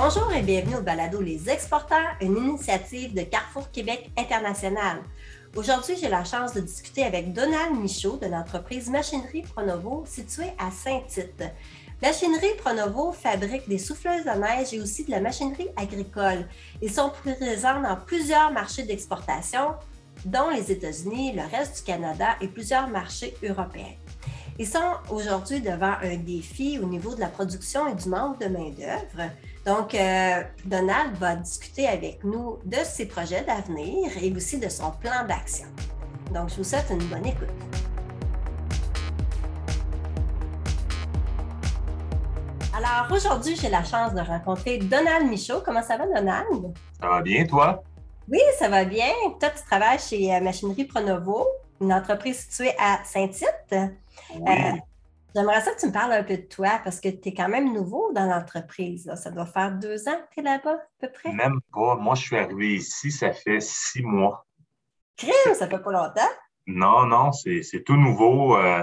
Bonjour et bienvenue au balado Les Exporteurs, une initiative de Carrefour Québec International. Aujourd'hui, j'ai la chance de discuter avec Donald Michaud de l'entreprise Machinerie Pronovo située à Saint-Tite. Machinerie Pronovo fabrique des souffleuses à neige et aussi de la machinerie agricole. Ils sont présents dans plusieurs marchés d'exportation, dont les États-Unis, le reste du Canada et plusieurs marchés européens. Ils sont aujourd'hui devant un défi au niveau de la production et du manque de main-d'œuvre. Donc, euh, Donald va discuter avec nous de ses projets d'avenir et aussi de son plan d'action. Donc, je vous souhaite une bonne écoute. Alors, aujourd'hui, j'ai la chance de rencontrer Donald Michaud. Comment ça va, Donald? Ça va bien, toi? Oui, ça va bien. Toi, tu travailles chez euh, Machinerie Pronovo, une entreprise située à Saint-Tite. Oui. Euh, J'aimerais ça que tu me parles un peu de toi parce que tu es quand même nouveau dans l'entreprise. Ça doit faire deux ans que tu es là-bas, à peu près. Même pas. Moi, je suis arrivé ici, ça fait six mois. Crime, ça fait pas longtemps. Non, non, c'est tout nouveau. Euh,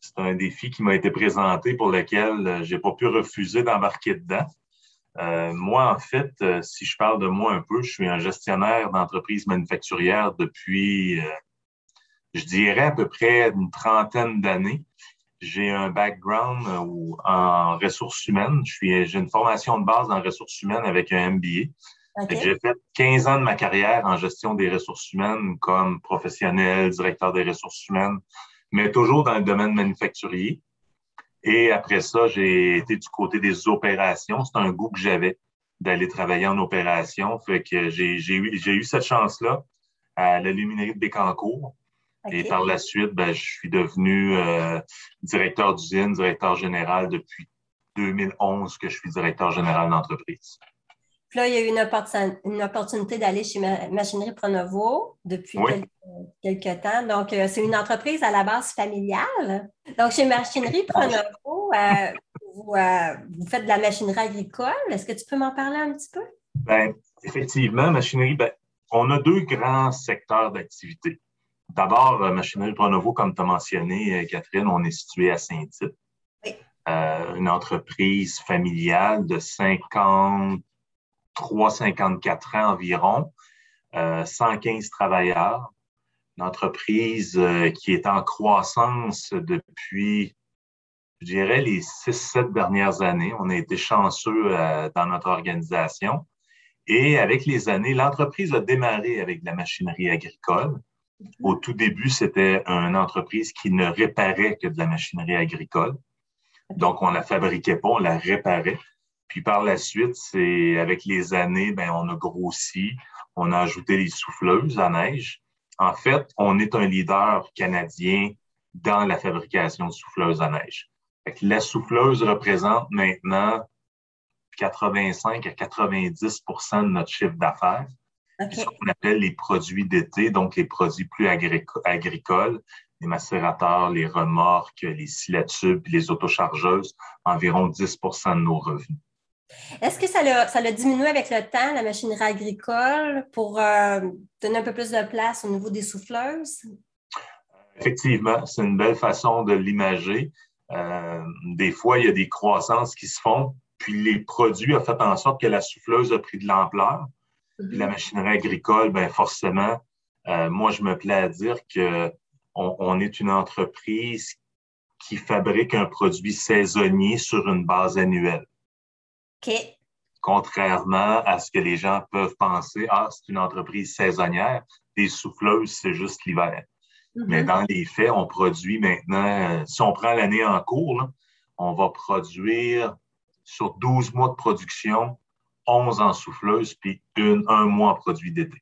c'est un défi qui m'a été présenté pour lequel euh, j'ai pas pu refuser d'embarquer dedans. Euh, moi, en fait, euh, si je parle de moi un peu, je suis un gestionnaire d'entreprise manufacturière depuis, je dirais, à peu près une trentaine d'années. J'ai un background euh, où- en ressources humaines. Je suis, j'ai une formation de base en ressources humaines avec un MBA. J'ai fait 15 ans de ma carrière en gestion des ressources humaines comme professionnel, directeur des ressources humaines, mais toujours dans le domaine manufacturier. Et après ça, j'ai été du côté des opérations. C'est un goût que j'avais d'aller travailler en opération. Fait que j'ai eu, j'ai eu cette chance-là à la luminerie de Bécancourt. Et par la suite, ben, je suis devenu euh, directeur d'usine, directeur général depuis 2011 que je suis directeur général d'entreprise. Puis là, il y a eu une, opportun- une opportunité d'aller chez Ma- Machinerie Pronovo depuis Oui. quelques, quelques temps. Donc, euh, c'est une entreprise à la base familiale. Donc, chez Machinerie Pronovo, euh, vous, euh, vous faites de la machinerie agricole. Est-ce que tu peux m'en parler un petit peu? Ben, effectivement, machinerie, ben, on a deux grands secteurs d'activité. D'abord, euh, Machinerie Pronovo, comme tu as mentionné, euh, Catherine, on est situé à Saint-Tite. Oui. Euh, une entreprise familiale de 53, 54 ans environ, euh, 115 travailleurs. Une entreprise euh, qui est en croissance depuis, je dirais, les 6-7 dernières années. On a été chanceux dans notre organisation. Et avec les années, l'entreprise a démarré avec de la machinerie agricole. Au tout début, c'était une entreprise qui ne réparait que de la machinerie agricole. Donc, on la fabriquait pas, on la réparait. Puis par la suite, avec les années, ben, on a grossi, on a ajouté les souffleuses à neige. En fait, on est un leader canadien dans la fabrication de souffleuses à neige. La souffleuse représente maintenant 85 à 90% de notre chiffre d'affaires. Ce qu'on appelle les produits d'été, donc les produits plus agrico- agricoles, les macérateurs, les remorques, les silatubes, les autochargeuses, environ 10% de nos revenus. Est-ce que ça l'a, ça l'a diminué avec le temps, la machinerie agricole, pour euh, donner un peu plus de place au niveau des souffleuses? Effectivement, c'est une belle façon de l'imager. Euh, des fois, il y a des croissances qui se font, puis les produits ont fait en sorte que la souffleuse a pris de l'ampleur. Puis la machinerie agricole, ben forcément, euh, moi, je me plais à dire que on, on est une entreprise qui fabrique un produit saisonnier sur une base annuelle. OK. Contrairement à ce que les gens peuvent penser, ah, c'est une entreprise saisonnière, des souffleuses, c'est juste l'hiver. Mais Mhm. dans les faits, on produit maintenant, euh, si on prend l'année en cours, là, on va produire sur 12 mois de production, 11 en souffleuse, puis une, un mois en produit d'été.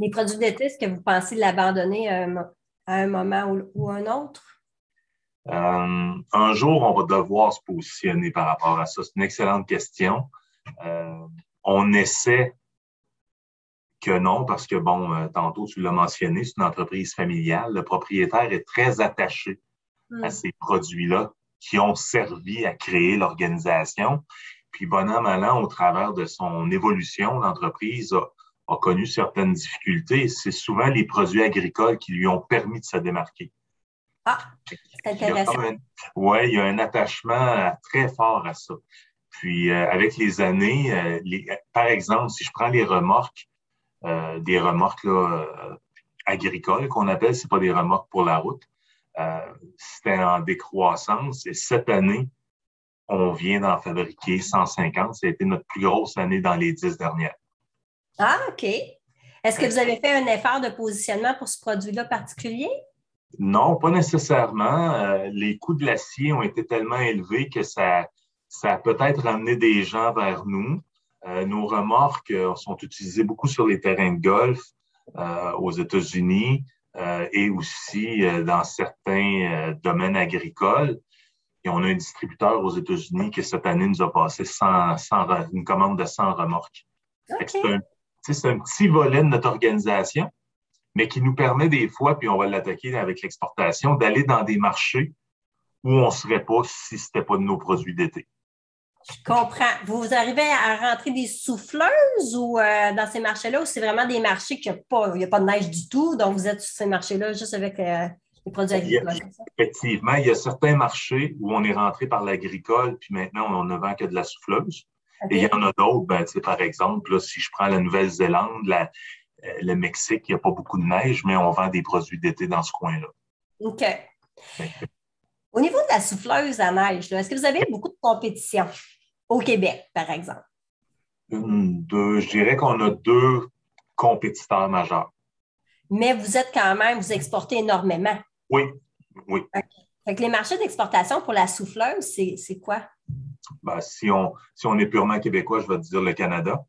Les produits d'été, est-ce que vous pensez l'abandonner à un, mo- à un moment ou, ou un autre? Euh, un jour, on va devoir se positionner par rapport à ça. C'est une excellente question. Euh, on essaie que non, parce que, bon, euh, tantôt, tu l'as mentionné, c'est une entreprise familiale. Le propriétaire est très attaché Hmm. à ces produits-là qui ont servi à créer l'organisation. Puis, bon an, mal an, au travers de son évolution, l'entreprise a, a connu certaines difficultés. C'est souvent les produits agricoles qui lui ont permis de se démarquer. Ah, c'est intéressant. ouais, il y a un attachement euh, très fort à ça. Puis avec les années, par exemple, si je prends les remorques, des remorques agricoles qu'on appelle, c'est pas des remorques pour la route, c'était en décroissance et cette année, on vient d'en fabriquer 150. Ça a été notre plus grosse année dans les dix dernières. Ah, OK. Est-ce que vous avez fait un effort de positionnement pour ce produit-là particulier? Non, pas nécessairement. Euh, les coûts de l'acier ont été tellement élevés que ça, ça a peut-être ramené des gens vers nous. Euh, nos remorques euh, sont utilisées beaucoup sur les terrains de golf aux États-Unis et aussi dans certains domaines agricoles. Et on a un distributeur aux États-Unis qui, cette année, nous a passé une commande de 100 remorques. C'est un, un, petit volet de notre organisation, mais qui nous permet des fois, puis on va l'attaquer avec l'exportation, d'aller dans des marchés où on ne serait pas si ce n'était pas de nos produits d'été. Je comprends. Vous arrivez à rentrer des souffleuses ou euh, dans ces marchés-là, ou c'est vraiment des marchés qui il n'y a, pas de neige du tout, donc vous êtes sur ces marchés-là juste avec euh, les produits agricoles? effectivement, il y a certains marchés où on est rentré par l'agricole, puis maintenant on ne vend que de la souffleuse. Et il y en a d'autres, ben, par exemple, si je prends la Nouvelle-Zélande, euh, le Mexique, il n'y a pas beaucoup de neige, mais on vend des produits d'été dans ce coin-là. OK. Au niveau de la souffleuse à neige, est-ce que vous avez beaucoup de compétition au Québec, par exemple? je dirais qu'on a deux compétiteurs majeurs. Mais vous êtes quand même, vous exportez énormément. Oui, oui. les marchés d'exportation pour la souffleuse, c'est quoi? Ben, si, on, si on est purement québécois, je vais dire le Canada,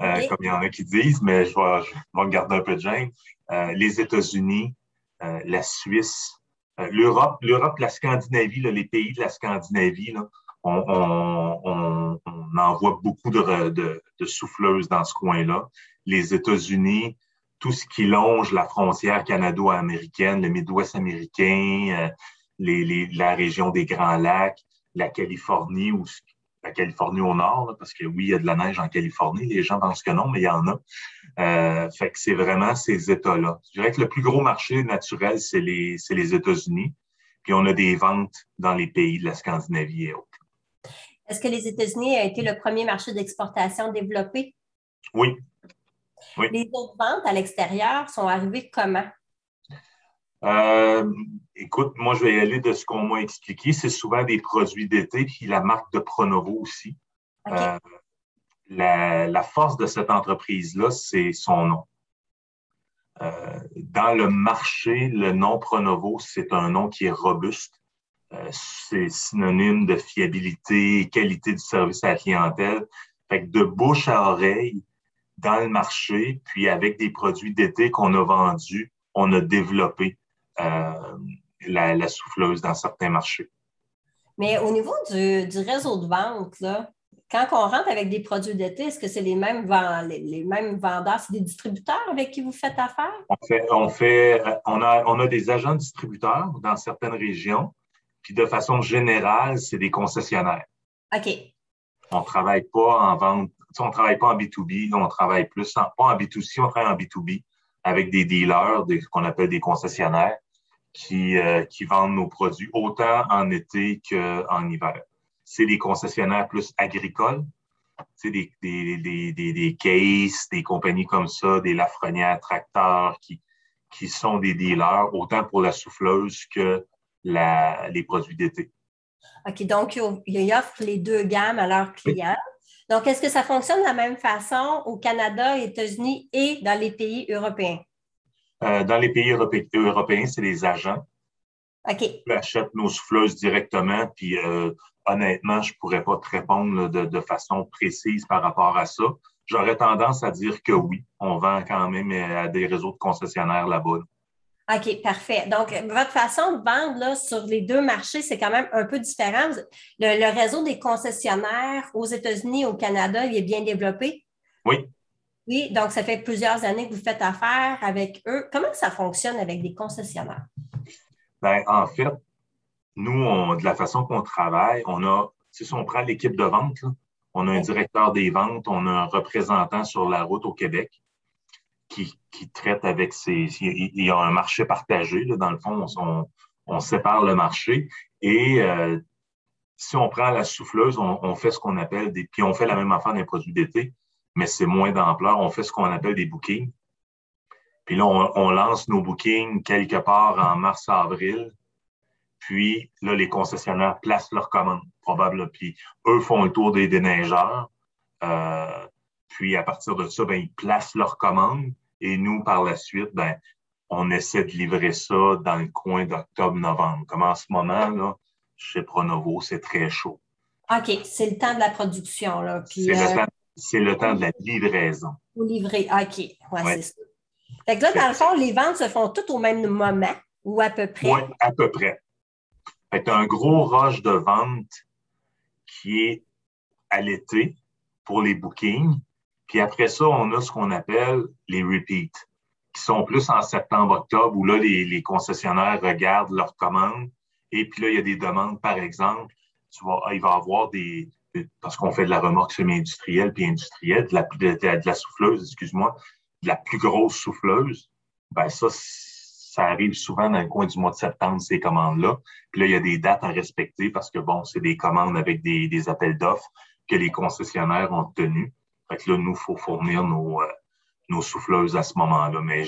euh, comme il y en a qui disent, mais je vais, je vais garder un peu de gêne. Euh, les États-Unis, euh, la Suisse, l'Europe, l'Europe, la Scandinavie, les pays de la Scandinavie, on, envoie beaucoup de, de souffleuses dans ce coin-là. Les États-Unis, tout ce qui longe la frontière canado-américaine, le Midwest américain, les, la région des Grands Lacs, la Californie ou la Californie au nord, parce que oui, il y a de la neige en Californie, les gens pensent que non, mais il y en a. Euh, fait que c'est vraiment ces États-là. Je dirais que le plus gros marché naturel, c'est les, les États-Unis. Puis on a des ventes dans les pays de la Scandinavie et autres. Est-ce que les États-Unis a été le premier marché d'exportation développé? Oui. Oui. Les autres ventes à l'extérieur sont arrivées comment? Euh, écoute, moi, je vais y aller de ce qu'on m'a expliqué. C'est souvent des produits d'été, puis la marque de Pronovo aussi. Euh, la, force de cette entreprise-là, c'est son nom. Euh, dans le marché, le nom Pronovo, c'est un nom qui est robuste. c'est synonyme de fiabilité et qualité du service à la clientèle. Fait que de bouche à oreille, dans le marché, puis avec des produits d'été qu'on a vendus, on a développé euh, la, souffleuse dans certains marchés. Mais au niveau du, réseau de vente, quand on rentre avec des produits d'été, est-ce que c'est les mêmes, les, mêmes vendeurs, c'est des distributeurs avec qui vous faites affaire? On fait, on a, on a des agents distributeurs dans certaines régions, puis de façon générale, c'est des concessionnaires. OK. On ne travaille pas en vente, on ne travaille pas en B2B, on travaille plus en, pas en B2C, on travaille en B2B avec des dealers, des, qu'on appelle des concessionnaires qui, euh, qui vendent nos produits autant en été qu'en hiver. C'est des concessionnaires plus agricoles, c'est des, des, des, des, des cases, des compagnies comme ça, des Lafrenières tracteurs qui, qui sont des dealers autant pour la souffleuse que la, les produits d'été. OK, donc ils offrent les deux gammes à leurs clients. Donc, est-ce que ça fonctionne de la même façon au Canada, aux États-Unis et dans les pays européens? Euh, dans les pays européens, c'est les agents OK. qui achètent nos souffleuses directement. Puis euh, honnêtement, je ne pourrais pas te répondre de, façon précise par rapport à ça. J'aurais tendance à dire que oui, on vend quand même euh, à des réseaux de concessionnaires là-bas. OK, parfait. Donc, votre façon de vendre là, sur les deux marchés, c'est quand même un peu différent. Le, réseau des concessionnaires aux États-Unis et au Canada, il est bien développé? Oui. Oui, donc ça fait plusieurs années que vous faites affaire avec eux. Comment ça fonctionne avec des concessionnaires? Bien, en fait, nous, de la façon qu'on travaille, on a, si on prend l'équipe de vente, on a un directeur des ventes, on a un représentant sur la route au Québec qui, traite avec ses. Il y a un marché partagé, dans le fond, on, sépare le marché et euh, si on prend la souffleuse, on, fait ce qu'on appelle des. Puis on fait la même affaire les produits d'été, mais c'est moins d'ampleur. On fait ce qu'on appelle des bookings. Puis là, on, lance nos bookings quelque part en mars-avril. Puis là, les concessionnaires placent leurs commandes, probablement. Puis eux font le tour des déneigeurs. Euh, puis à partir de ça, ben, ils placent leurs commandes. Et nous, par la suite, ben, on essaie de livrer ça dans le coin d'octobre-novembre. Comme en ce moment, là, chez Pronovo, c'est très chaud. OK, c'est le temps de la production. Là. Euh, c'est, le, temps de la livraison. Pour livrer, OK. Ouais, c'est ça. Fait que là, dans le fond, les ventes se font toutes au même moment ou à peu près? Oui, à peu près. Fait un gros rush de vente qui est à l'été pour les bookings. Puis après ça, on a ce qu'on appelle les repeats, qui sont plus en septembre-octobre, où là, les, concessionnaires regardent leurs commandes. Et puis là, il y a des demandes, par exemple, tu vois, il va y avoir des, parce qu'on fait de la remorque semi-industrielle puis industrielle, de la, de la souffleuse, excuse-moi, de la plus grosse souffleuse, ben ça, ça arrive souvent dans le coin du mois de septembre, ces commandes-là. Puis là, il y a des dates à respecter parce que, bon, c'est des commandes avec des, des appels d'offres que les concessionnaires ont tenus. Fait que là, nous, il faut fournir nos, euh, nos souffleuses à ce moment-là. Mais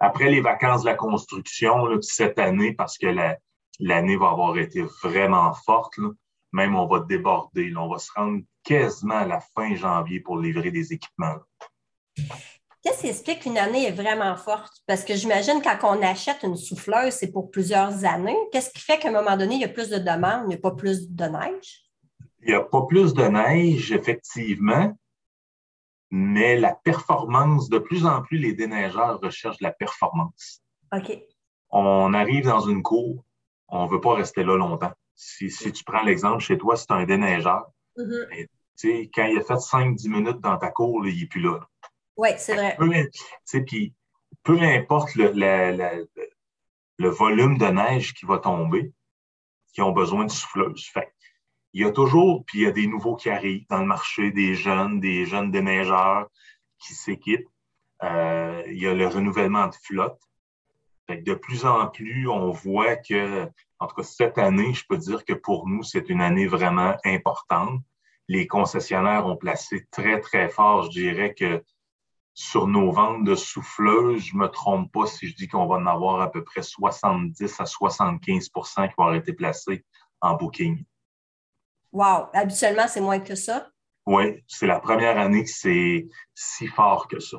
après les vacances de la construction, là, cette année, parce que l'année va avoir été vraiment forte, même on va déborder. on va se rendre quasiment à la fin janvier pour livrer des équipements. Qu'est-ce qui explique qu'une année est vraiment forte? Parce que j'imagine quand on achète une souffleuse, c'est pour plusieurs années. Qu'est-ce qui fait qu'à un moment donné, il y a plus de demandes, il n'y a pas plus de neige? Il n'y a pas plus de neige, effectivement, mais la performance, de plus en plus, les déneigeurs recherchent la performance. OK. On arrive dans une cour, on ne veut pas rester là longtemps. Si, tu prends l'exemple chez toi, c'est un déneigeur. Mm-hmm. quand il a fait 5-10 minutes dans ta cour, il n'est plus là. Oui, c'est vrai. Peu, puis, peu importe le, le, volume de neige qui va tomber, qui ont besoin de souffleuse. Fait, il y a toujours, puis il y a des nouveaux qui arrivent dans le marché, des jeunes, des jeunes déneigeurs qui s'équipent. Euh, il y a le renouvellement de flotte. Fait de plus en plus, on voit que, en tout cas, cette année, je peux dire que pour nous, c'est une année vraiment importante. Les concessionnaires ont placé très, très fort. Je dirais que sur nos ventes de souffleuses, je ne me trompe pas si je dis qu'on va en avoir à peu près 70 à 75% qui vont avoir été placés en booking. Wow! Habituellement, c'est moins que ça? Oui, c'est la première année que c'est si fort que ça.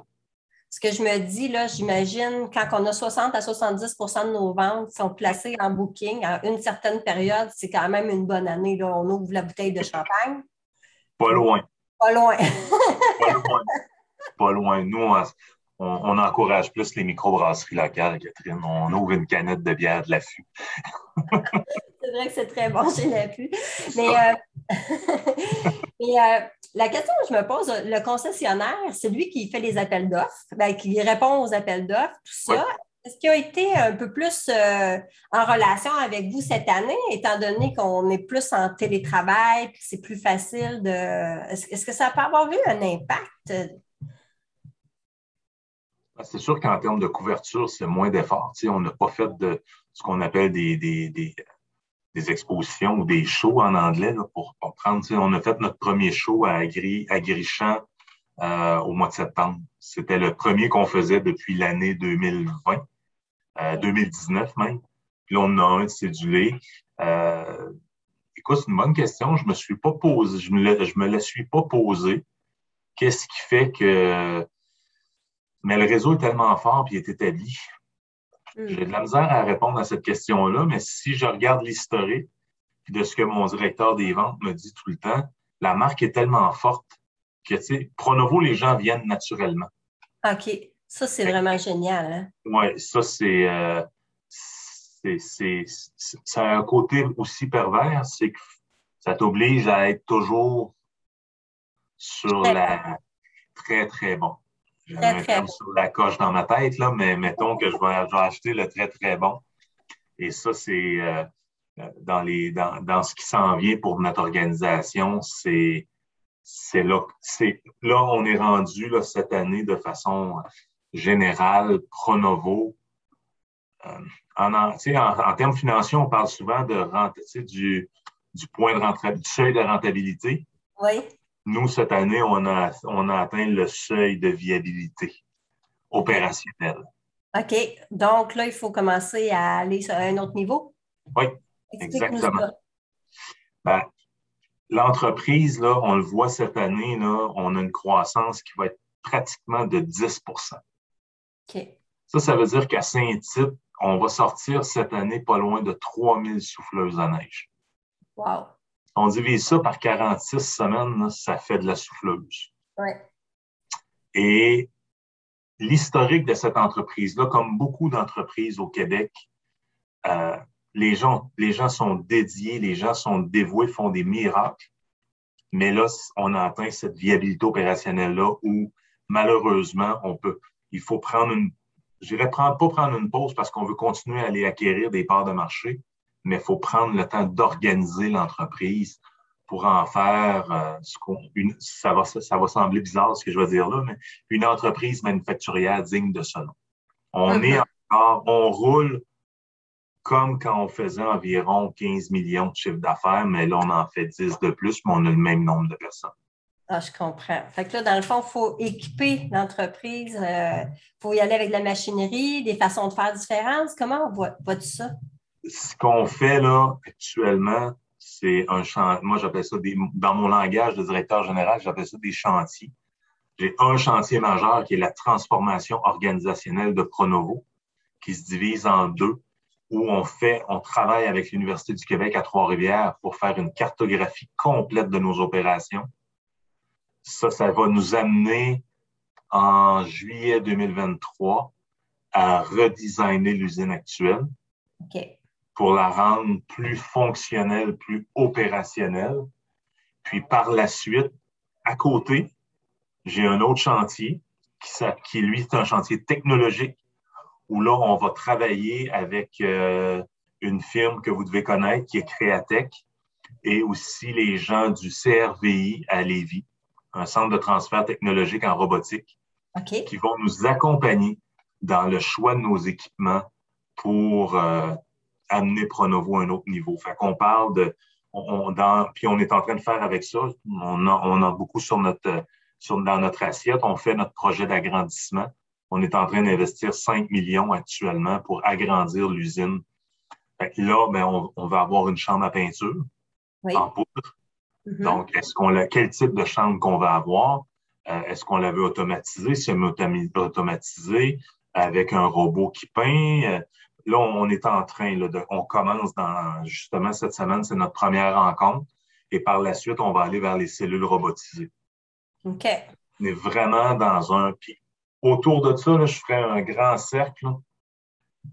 Ce que je me dis, là, j'imagine, quand on a 60 à 70% de nos ventes sont placées en booking à une certaine période, c'est quand même une bonne année. Là. On ouvre la bouteille de champagne. Pas loin. Pas loin. Pas loin pas loin. Nous, on, encourage plus les microbrasseries locales, Catherine. On ouvre une canette de bière de l'affût. c'est vrai que c'est très bon chez l'affût. Mais, euh, euh, la question que je me pose, le concessionnaire, c'est lui qui fait les appels d'offres, ben, qui répond aux appels d'offres, tout ça. Est-ce qu'il a été un peu plus euh, en relation avec vous cette année, étant donné qu'on est plus en télétravail, que c'est plus facile de. Est-ce que ça peut avoir eu un impact? Ah, c'est sûr qu'en termes de couverture, c'est moins d'efforts. on n'a pas fait de ce qu'on appelle des, des, expositions ou des shows en anglais pour comprendre. On a fait notre premier show à, Agri, Agrichamp euh, au mois de septembre. C'était le premier qu'on faisait depuis l'année 2020, 2019 euh, même. Puis là, on a un cédulé. Euh, écoute, c'est une bonne question. Je me suis pas posé, je me, je me la suis pas posée. Qu'est-ce qui fait que mais le réseau est tellement fort et est établi. Hmm. J'ai de la misère à répondre à cette question-là, mais si je regarde l'historique de ce que mon directeur des ventes me dit tout le temps, la marque est tellement forte que, tu sais, Pronovo, les gens viennent naturellement. OK. Ça, c'est vraiment génial. Hein? Oui, ça, c'est. Euh, c'est un côté aussi pervers, c'est que ça t'oblige à être toujours sur la très, très bon. J'ai un sur la coche dans ma tête, là, mais mettons que je vais, acheter le très, très bon. Et ça, c'est euh, dans, les, dans, dans ce qui s'en vient pour notre organisation, c'est c'est là, c'est là on est rendu là, cette année de façon générale, Pronovo. Euh, en, en, en, termes financiers, on parle souvent de rente, du, du point de du seuil de rentabilité. Oui. Nous, cette année, on a, on a atteint le seuil de viabilité opérationnelle. OK. Donc là, il faut commencer à aller à un autre niveau? Oui, exactement. Ben, l'entreprise, là, on le voit cette année, là, on a une croissance qui va être pratiquement de 10 OK. Ça, ça veut dire qu'à Saint-Tite, on va sortir cette année pas loin de 3000 souffleuses à neige. Wow. On divise ça par 46 semaines, ça fait de la souffleuse. Et l'historique de cette entreprise-là, comme beaucoup d'entreprises au Québec, euh, les, gens, les gens sont dédiés, les gens sont dévoués, font des miracles. Mais là, on a atteint cette viabilité opérationnelle-là où, malheureusement, on peut, il faut prendre une, je dirais prendre, pas prendre une pause parce qu'on veut continuer à aller acquérir des parts de marché, mais il faut prendre le temps d'organiser l'entreprise pour en faire euh, ce qu'on, ça va, ça va sembler bizarre ce que je vais dire là, mais une entreprise manufacturière digne de ce nom. On est encore, on roule comme quand on faisait environ 15 millions de chiffre d'affaires, mais là, on en fait 10 de plus, mais on a le même nombre de personnes. Ah, je comprends. Fait que là, dans le fond, il faut équiper l'entreprise. Il euh, faut y aller avec de la machinerie, des façons de faire différentes. Comment on voit, voit ça? Ce qu'on fait là actuellement, c'est un chantier. Moi, j'appelle ça des, dans mon langage de directeur général, j'appelle ça des chantiers. J'ai un chantier majeur qui est la transformation organisationnelle de Pronovo, qui se divise en deux, où on fait, on travaille avec l'Université du Québec à Trois-Rivières pour faire une cartographie complète de nos opérations. Ça, ça va nous amener en juillet 2023 à redesigner l'usine actuelle. Pour la rendre plus fonctionnelle, plus opérationnelle. Puis par la suite, à côté, j'ai un autre chantier qui, qui lui, est un chantier technologique où là, on va travailler avec euh, une firme que vous devez connaître qui est Créatech et aussi les gens du CRVI à Lévis, un centre de transfert technologique en robotique, qui vont nous accompagner dans le choix de nos équipements pour euh, amener Pronovo à un autre niveau. Fait qu'on parle de, on, dans, puis on est en train de faire avec ça, on a, on a beaucoup sur notre, sur, dans notre assiette, on fait notre projet d'agrandissement. On est en train d'investir 5 millions actuellement pour agrandir l'usine. Fait que là, ben, on, on, va avoir une chambre à peinture en poudre. Mm-hmm. Donc, est-ce qu'on quel type de chambre qu'on va avoir? Euh, est-ce qu'on la veut automatiser, semi-automatisée, avec un robot qui peint? Là, on est en train, de, on commence dans, justement, cette semaine, c'est notre première rencontre. Et par la suite, on va aller vers les cellules robotisées. OK. On est vraiment dans un. Puis autour de ça, je ferai un grand cercle.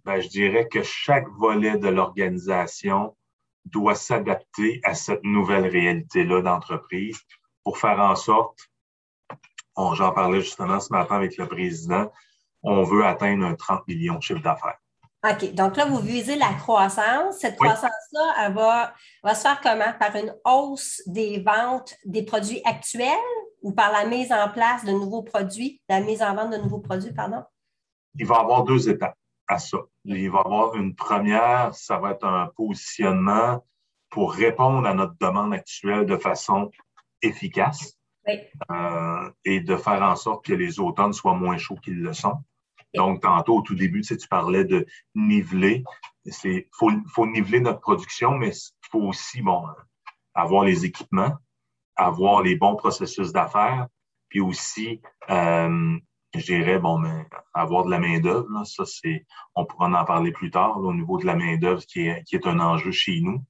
Ben, je dirais que chaque volet de l'organisation doit s'adapter à cette nouvelle réalité-là d'entreprise pour faire en sorte, j'en parlais justement ce matin avec le président, on veut atteindre un 30 millions de chiffre d'affaires. OK. Donc là, vous visez la croissance. Cette croissance-là, elle va, va se faire comment? Par une hausse des ventes des produits actuels ou par la mise en place de nouveaux produits, la mise en vente de nouveaux produits, pardon? Il va y avoir deux étapes à ça. Il va y avoir une première, ça va être un positionnement pour répondre à notre demande actuelle de façon efficace euh, et de faire en sorte que les automnes soient moins chauds qu'ils le sont. Donc, tantôt, au tout début, tu, sais, tu parlais de niveler. Il faut, faut, niveler notre production, mais il faut aussi bon, avoir les équipements, avoir les bons processus d'affaires, puis aussi, euh, je dirais, bon, mais avoir de la main-d'œuvre. Ça, c'est, on pourra en parler plus tard au niveau de la main-d'œuvre qui est, qui est un enjeu chez nous.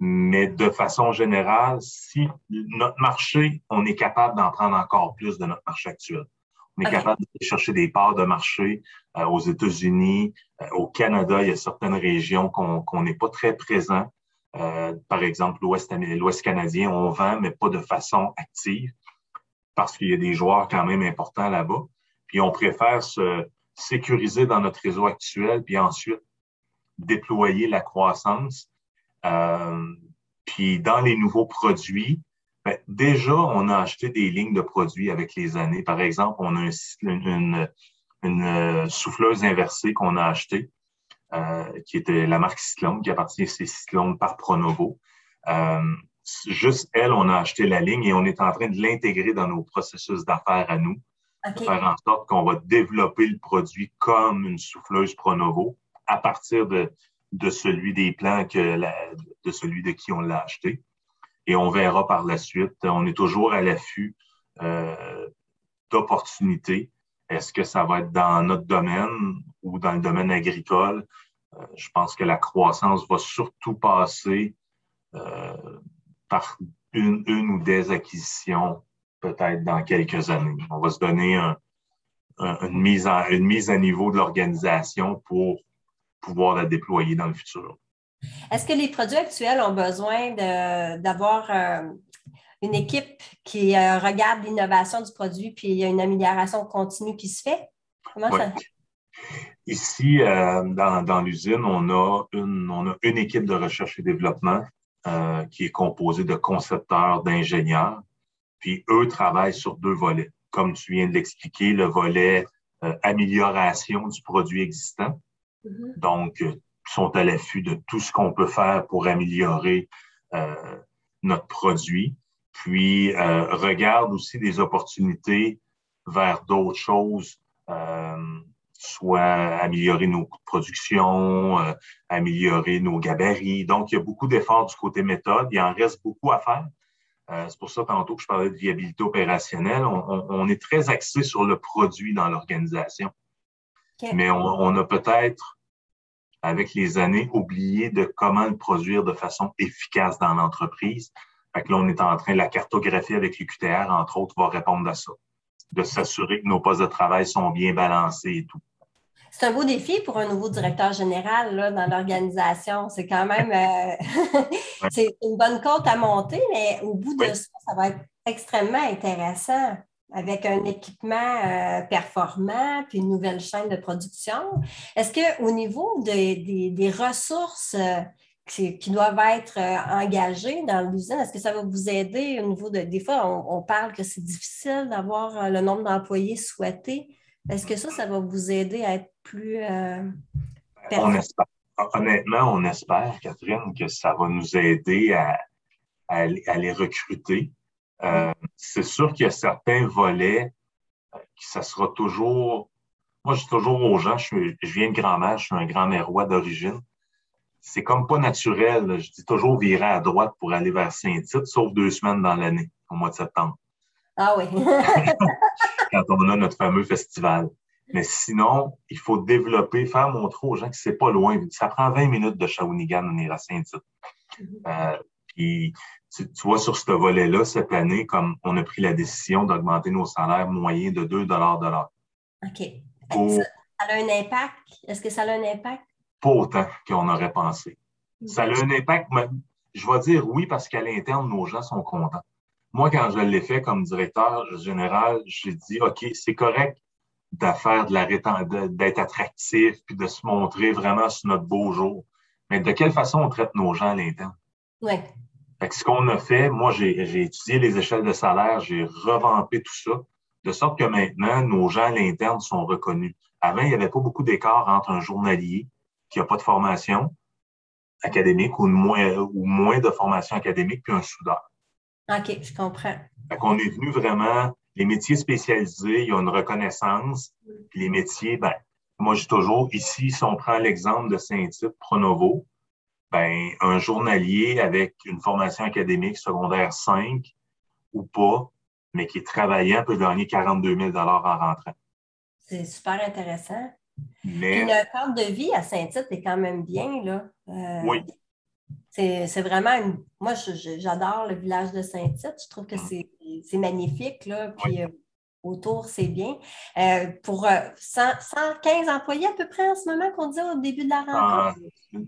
Mais de façon générale, si notre marché, on est capable d'en prendre encore plus de notre marché actuel. On est capable de chercher des parts de marché euh, aux États-Unis, euh, au Canada. Il y a certaines régions qu'on n'est pas très présent. Euh, par exemple, l'Ouest canadien, on vend, mais pas de façon active parce qu'il y a des joueurs quand même importants là-bas. Puis on préfère se sécuriser dans notre réseau actuel, puis ensuite déployer la croissance. puis dans les nouveaux produits, ben, déjà, on a acheté des lignes de produits avec les années. Par exemple, on a une, euh, souffleuse inversée qu'on a achetée, euh, qui était la marque Cyclone, qui appartient à Cyclone par Pronovo. juste elle, on a acheté la ligne et on est en train de l'intégrer dans nos processus d'affaires à nous. Faire en sorte qu'on va développer le produit comme une souffleuse Pronovo à partir de, de celui des plans que de celui de qui on l'a acheté. Et on verra par la suite. On est toujours à l'affût euh, d'opportunités. Est-ce que ça va être dans notre domaine ou dans le domaine agricole? Euh, je pense que la croissance va surtout passer euh, par une, une ou des acquisitions peut-être dans quelques années. On va se donner une, mise une mise à niveau de l'organisation pour pouvoir la déployer dans le futur. Est-ce que les produits actuels ont besoin d'avoir euh, une équipe qui euh, regarde l'innovation du produit puis il y a une amélioration continue qui se fait? Comment ça? Ici, euh, dans, l'usine, on a, une, on a une équipe de recherche et développement qui est composée de concepteurs, d'ingénieurs. Puis eux travaillent sur deux volets. Comme tu viens de l'expliquer, le volet amélioration du produit existant. Mm-hmm. Donc, sont à l'affût de tout ce qu'on peut faire pour améliorer euh, notre produit. Puis, euh, regarde aussi des opportunités vers d'autres choses, euh, soit améliorer nos coûts de production, euh, améliorer nos gabarits. Donc, il y a beaucoup d'efforts du côté méthode. Il en reste beaucoup à faire. C'est pour ça, tantôt que je parlais de viabilité opérationnelle, on, on, est très axé sur le produit dans l'organisation. Mais on, on a peut-être avec les années, oublié de comment le produire de façon efficace dans l'entreprise. Fait que là, on est en train, la cartographie avec les QTR, entre autres, va répondre à ça. De s'assurer que nos postes de travail sont bien balancés et tout. C'est un beau défi pour un nouveau directeur général là, dans l'organisation. C'est quand même euh, c'est une bonne côte à monter, mais au bout de ça, ça va être extrêmement intéressant avec un équipement euh, performant, puis une nouvelle chaîne de production. Est-ce qu'au niveau des ressources euh, qui, doivent être euh, engagées dans l'usine, est-ce que ça va vous aider au niveau de... Des fois, on, parle que c'est difficile d'avoir le nombre d'employés souhaité. Est-ce que ça, ça va vous aider à être plus... on espère. Honnêtement, on espère, Catherine, que ça va nous aider à, à les recruter. Euh, c'est sûr qu'il y a certains volets euh, qui ça sera toujours. Moi, je dis toujours aux gens, je, viens de grand-mère, je suis un grand-mère roi d'origine. C'est comme pas naturel. Je dis toujours virer à droite pour aller vers Saint-Tite, sauf deux semaines dans l'année, au mois de septembre. Ah oui. Quand on a notre fameux festival. Mais sinon, il faut développer, faire montrer aux gens que c'est pas loin. Ça prend 20 minutes de Shawinigan, on ira à Saint-Tite. Mm-hmm. Euh, puis tu, vois, sur ce volet-là, cette année, comme on a pris la décision d'augmenter nos salaires moyens de 2 de l'heure. OK. Ça, a un impact? Est-ce que ça a un impact? Pas autant qu'on aurait pensé. Ça a un impact, mais je vais dire oui parce qu'à l'interne, nos gens sont contents. Moi, quand je l'ai fait comme directeur général, j'ai dit, OK, c'est correct d'affaire de la d'être attractif puis de se montrer vraiment sur notre beau jour. Mais de quelle façon on traite nos gens à l'interne? Oui ce qu'on a fait, moi, j'ai étudié les échelles de salaire, j'ai revampé tout ça, de sorte que maintenant, nos gens à l'interne sont reconnus. Avant, il n'y avait pas beaucoup d'écart entre un journalier qui n'a pas de formation académique ou moins, ou moins de formation académique puis un soudeur. OK, je comprends. Fait qu'on est venu vraiment, les métiers spécialisés, il y a une reconnaissance. Puis les métiers, ben, moi, j'ai toujours, ici, si on prend l'exemple de Saint-Tite, Pronovo, ben, un journalier avec une formation académique secondaire 5 ou pas, mais qui est travaillant peut gagner 42 000 en rentrant. C'est super intéressant. Mais... le cadre de vie à Saint-Tite est quand même bien. Là. Euh, oui. C'est vraiment une... Moi, j'adore le village de Saint-Tite. Je trouve que mm. c'est magnifique. Là. Puis, euh, autour, c'est bien. Euh, pour 115 euh, employés à peu près en ce moment qu'on dit au début de la rencontre?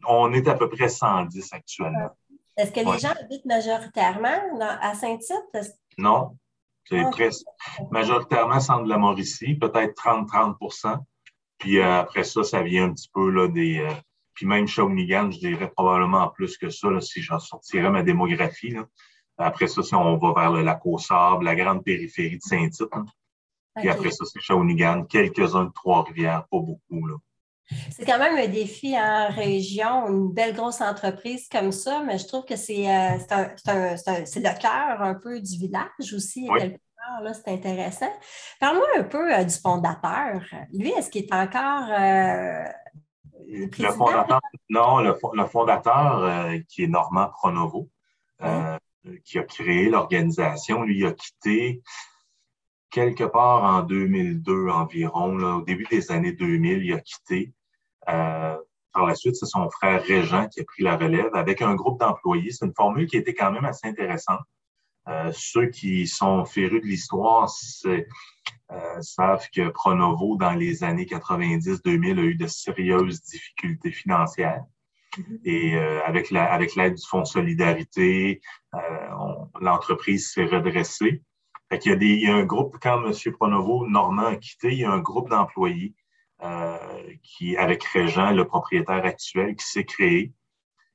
on est à peu près 110 actuellement. Est-ce que les gens habitent majoritairement à Saint-Tite? Non, c'est ah, presque majoritairement centre de la Mauricie, peut-être 30-30% Puis euh, après ça, ça vient un petit peu là, des. puis même Shawinigan, je dirais probablement plus que ça, si j'en sortirais ma démographie. Après ça, si on va vers le lac au Sable, la grande périphérie de Saint-Tite. Puis après ça, c'est Shawinigan, quelques-uns de Trois-Rivières, pas beaucoup. Là. C'est quand même un défi en région, une belle grosse entreprise comme ça, mais je trouve que c'est euh, le cœur un peu du village aussi, quelque part. C'est intéressant. Parle-moi un peu euh, du fondateur. Lui, est-ce qu'il est encore euh, le fondateur? Non, le, fondateur, qui est Normand Pronovo, qui a créé l'organisation, lui a quitté quelque part en 2002 environ, au début des années 2000, il a quitté. Euh, par la suite, c'est son frère Régent qui a pris la relève avec un groupe d'employés. C'est une formule qui était quand même assez intéressante. Euh, ceux qui sont férus de l'histoire euh, savent que Pronovo, dans les années 90-2000, a eu de sérieuses difficultés financières. Mm-hmm. Et euh, avec l'aide avec du Fonds Solidarité, l'entreprise s'est redressée. Fait il, y a des, il y a un groupe, quand M. Pronovo, Normand, a quitté, il y a un groupe d'employés euh, qui, avec Régent, le propriétaire actuel, qui s'est créé.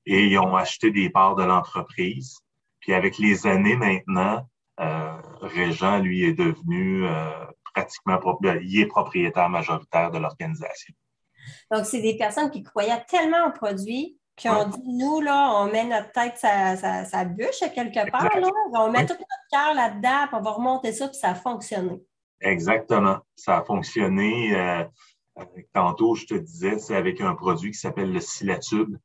Et ils ont acheté des parts de l'entreprise. Puis avec les années maintenant, euh, Régent, lui, est devenu euh, pratiquement il est propriétaire majoritaire de l'organisation. Donc, c'est des personnes qui croyaient tellement au produit qui ont dit, nous, là, on met notre tête, sa, bûche à quelque part, là. on met tout notre cœur là-dedans, puis on va remonter ça, puis ça a fonctionné. Exactement. Ça a fonctionné. Euh, euh, tantôt, je te disais, c'est avec un produit qui s'appelle le Silatube,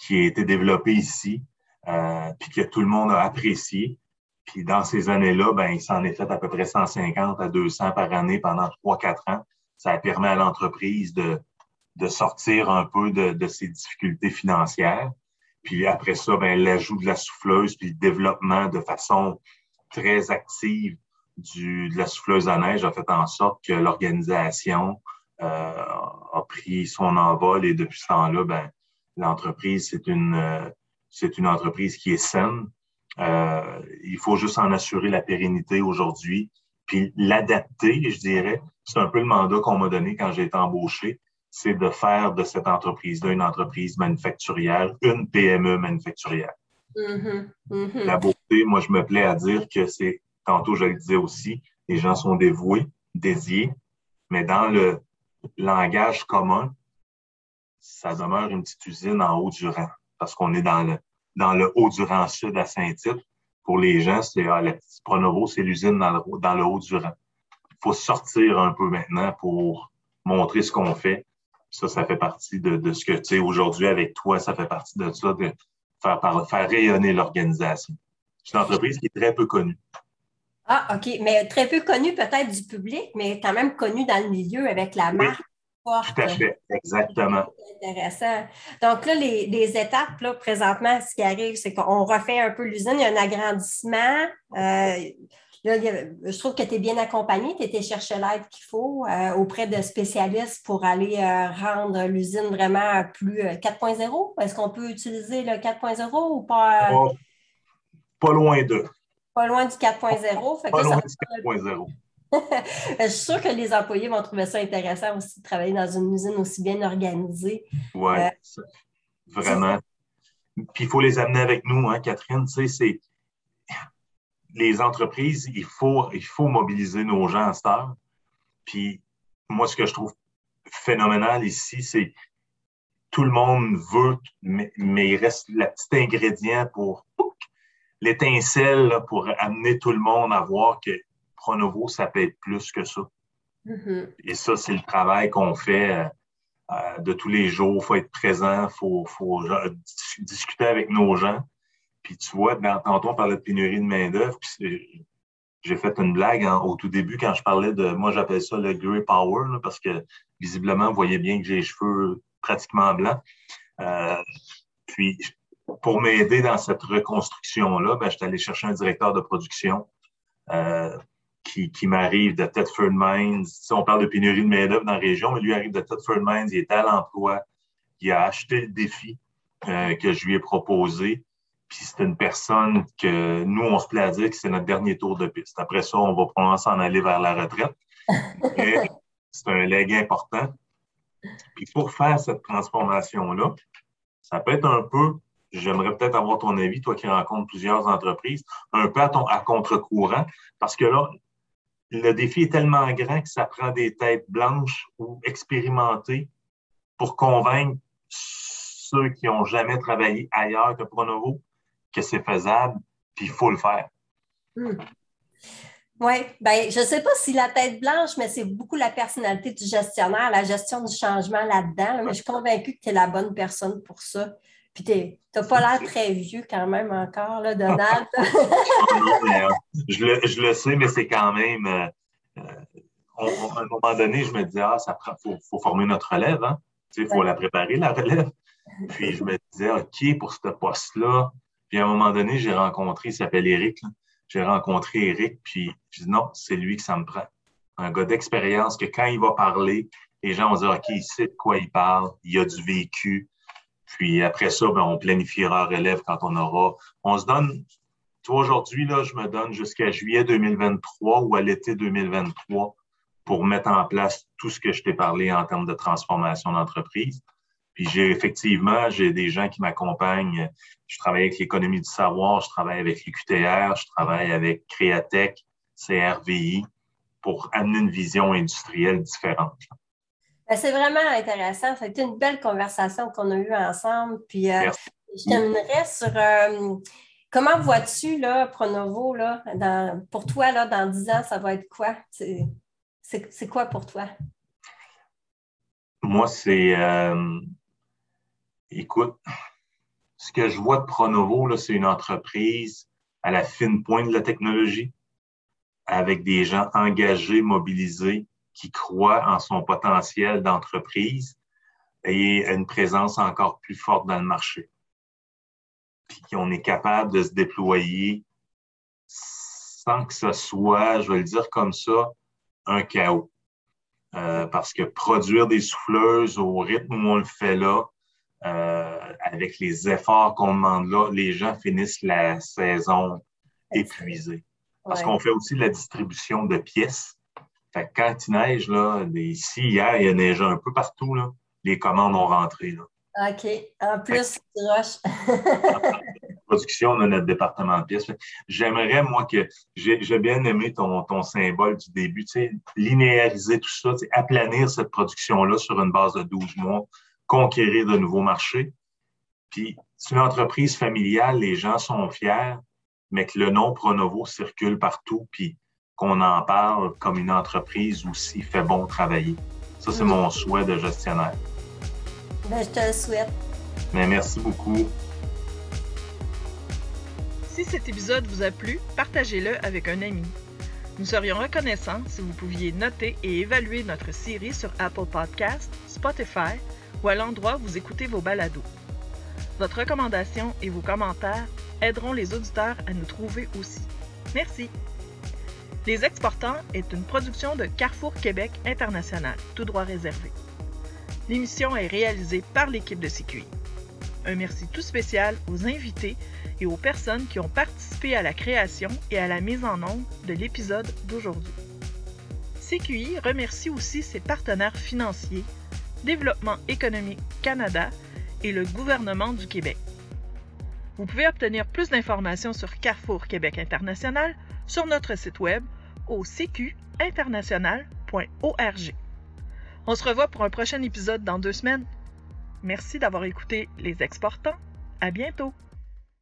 qui a été développé ici, euh, puis que tout le monde a apprécié. Puis dans ces années-là, ben, il s'en est fait à peu près 150 à 200 par année pendant 3-4 ans. Ça a permis à l'entreprise de, de sortir un peu de, de ses difficultés financières. Puis après ça, ben, l'ajout de la souffleuse, puis le développement de façon très active du, de la souffleuse à neige a fait en sorte que l'organisation euh, a pris son envol et depuis ce temps-là, ben, l'entreprise, c'est une, euh, une entreprise qui est saine. Euh, il faut juste en assurer la pérennité aujourd'hui, puis l'adapter, je dirais. C'est un peu le mandat qu'on m'a donné quand j'ai été embauché c'est de faire de cette entreprise-là une entreprise manufacturière, une PME manufacturière. Mm-hmm. Mm-hmm. La beauté, moi, je me plais à dire que c'est, tantôt je le disais aussi, les gens sont dévoués, dédiés, mais dans le langage commun, ça demeure une petite usine en Haut-Durand, parce qu'on est dans le, dans le Haut-Durand sud à Saint-Tite. Pour les gens, c'est ah, la petite Pronovo, c'est l'usine dans le, dans le Haut-Durand. Il faut sortir un peu maintenant pour montrer ce qu'on fait, ça, ça fait partie de, ce que tu sais aujourd'hui avec toi, ça fait partie de ça, de faire, faire rayonner l'organisation. C'est une entreprise qui est très peu connue. Ah, OK. Mais très peu connue peut-être du public, mais quand même connue dans le milieu avec la marque. Forte. Tout à fait, exactement. Intéressant. Donc là, les, étapes, là, présentement, ce qui arrive, c'est qu'on refait un peu l'usine, il y a un agrandissement. Euh, je trouve que tu es bien accompagné, tu étais chercher l'aide qu'il faut euh, auprès de spécialistes pour aller euh, rendre l'usine vraiment plus 4.0. Euh, Est-ce qu'on peut utiliser le 4.0 ou pas? Pas, loin de. Pas loin du 4.0. Pas loin du 4.0. je suis sûre que les employés vont trouver ça intéressant aussi de travailler dans une usine aussi bien organisée. Oui, vraiment. Puis il faut les amener avec nous, hein, Catherine. Tu sais, c'est les entreprises, il faut, il faut mobiliser nos gens à cette heure. Puis moi, ce que je trouve phénoménal ici, c'est tout le monde veut, mais, il reste le petit ingrédient pour l'étincelle pour amener tout le monde à voir que Pronovo, ça peut être plus que ça. Mm-hmm. Et ça, c'est le travail qu'on fait euh, euh, de tous les jours. Il faut être présent, il faut, faut discuter avec nos gens. Puis tu vois, dans, tantôt, on parlait de pénurie de main-d'œuvre. J'ai fait une blague au tout début quand je parlais de. Moi, j'appelle ça le Grey Power, parce que visiblement, vous voyez bien que j'ai les cheveux pratiquement blancs. Euh, puis, pour m'aider dans cette reconstruction-là, ben, je allé chercher un directeur de production euh, qui, qui m'arrive de Thetford Mines. Si on parle de pénurie de main-d'œuvre dans la région, mais lui arrive de Thetford Mines, il est à l'emploi, il a acheté le défi euh, que je lui ai proposé. Puis c'est une personne que nous, on se plaît à dire que c'est notre dernier tour de piste. Après ça, on va probablement s'en aller vers la retraite. C'est un leg important. Puis pour faire cette transformation-là, ça peut être un peu, j'aimerais peut-être avoir ton avis, toi qui rencontres plusieurs entreprises, un peu à, à contre-courant, parce que là, le défi est tellement grand que ça prend des têtes blanches ou expérimentées pour convaincre ceux qui n'ont jamais travaillé ailleurs que Pronovo que c'est faisable, puis il faut le faire. Hmm. Oui, ben, je ne sais pas si la tête blanche, mais c'est beaucoup la personnalité du gestionnaire, la gestion du changement là-dedans. mais je suis convaincue que tu es la bonne personne pour ça. Puis tu n'as pas l'air très vieux quand même encore, là, Donald. Euh, je, le, je, le, sais, mais c'est quand même. Euh, euh, à un moment donné, je me disais, ah, ça faut, faut, former notre relève, hein? Il faut la préparer, la relève. Puis je me disais, OK, pour ce poste-là. Puis à un moment donné, j'ai rencontré, il s'appelle Eric. J'ai rencontré Eric, puis je dis non, c'est lui que ça me prend. Un gars d'expérience que quand il va parler, les gens vont dire OK, il sait de quoi il parle, il a du vécu. Puis après ça, ben, on planifiera relève quand on aura. On se donne, toi aujourd'hui, là, je me donne jusqu'à juillet 2023 ou à l'été 2023 pour mettre en place tout ce que je t'ai parlé en termes de transformation d'entreprise. Puis j'ai effectivement, j'ai des gens qui m'accompagnent. Je travaille avec l'économie du savoir, je travaille avec l'UQTR, je travaille avec Créatech, CRVI pour amener une vision industrielle différente. Ben, c'est vraiment intéressant. Ça a été une belle conversation qu'on a eue ensemble. Puis euh, je terminerai sur euh, comment vois-tu là, Pronovo, là, pour toi, là, dans 10 ans, ça va être quoi? C'est quoi pour toi? Moi, c'est euh, Écoute, ce que je vois de Pronovo, c'est une entreprise à la fine pointe de la technologie, avec des gens engagés, mobilisés, qui croient en son potentiel d'entreprise et une présence encore plus forte dans le marché. Puis qu'on est capable de se déployer sans que ce soit, je vais le dire comme ça, un chaos. Euh, parce que produire des souffleuses au rythme où on le fait là, euh, avec les efforts qu'on demande là, les gens finissent la saison épuisés. Parce qu'on fait aussi la distribution de pièces. Fait quand il neige, là, ici, hier, il y a neigé un peu partout, là, les commandes ont rentré. Là. OK. En plus, rush. production, on a notre département de pièces. J'aimerais, moi, que j'ai bien aimé ton, ton symbole du début, tu sais, linéariser tout ça, aplanir cette production-là sur une base de 12 mois conquérir de nouveaux marchés. Puis, c'est une entreprise familiale, les gens sont fiers, mais que le nom Pronovo circule partout, puis qu'on en parle comme une entreprise aussi fait bon travailler. Ça, c'est mon souhait de gestionnaire. Ben, je te le souhaite. Mais merci beaucoup. Si cet épisode vous a plu, partagez-le avec un ami. Nous serions reconnaissants si vous pouviez noter et évaluer notre série sur Apple Podcasts, Spotify, ou à l'endroit où vous écoutez vos balados. Votre recommandation et vos commentaires aideront les auditeurs à nous trouver aussi. Merci. Les Exportants est une production de Carrefour Québec International, tout droit réservé. L'émission est réalisée par l'équipe de CQI. Un merci tout spécial aux invités et aux personnes qui ont participé à la création et à la mise en œuvre de l'épisode d'aujourd'hui. CQI remercie aussi ses partenaires financiers Développement économique Canada et le gouvernement du Québec. Vous pouvez obtenir plus d'informations sur Carrefour Québec International sur notre site web au cqinternational.org. On se revoit pour un prochain épisode dans deux semaines. Merci d'avoir écouté Les Exportants. À bientôt!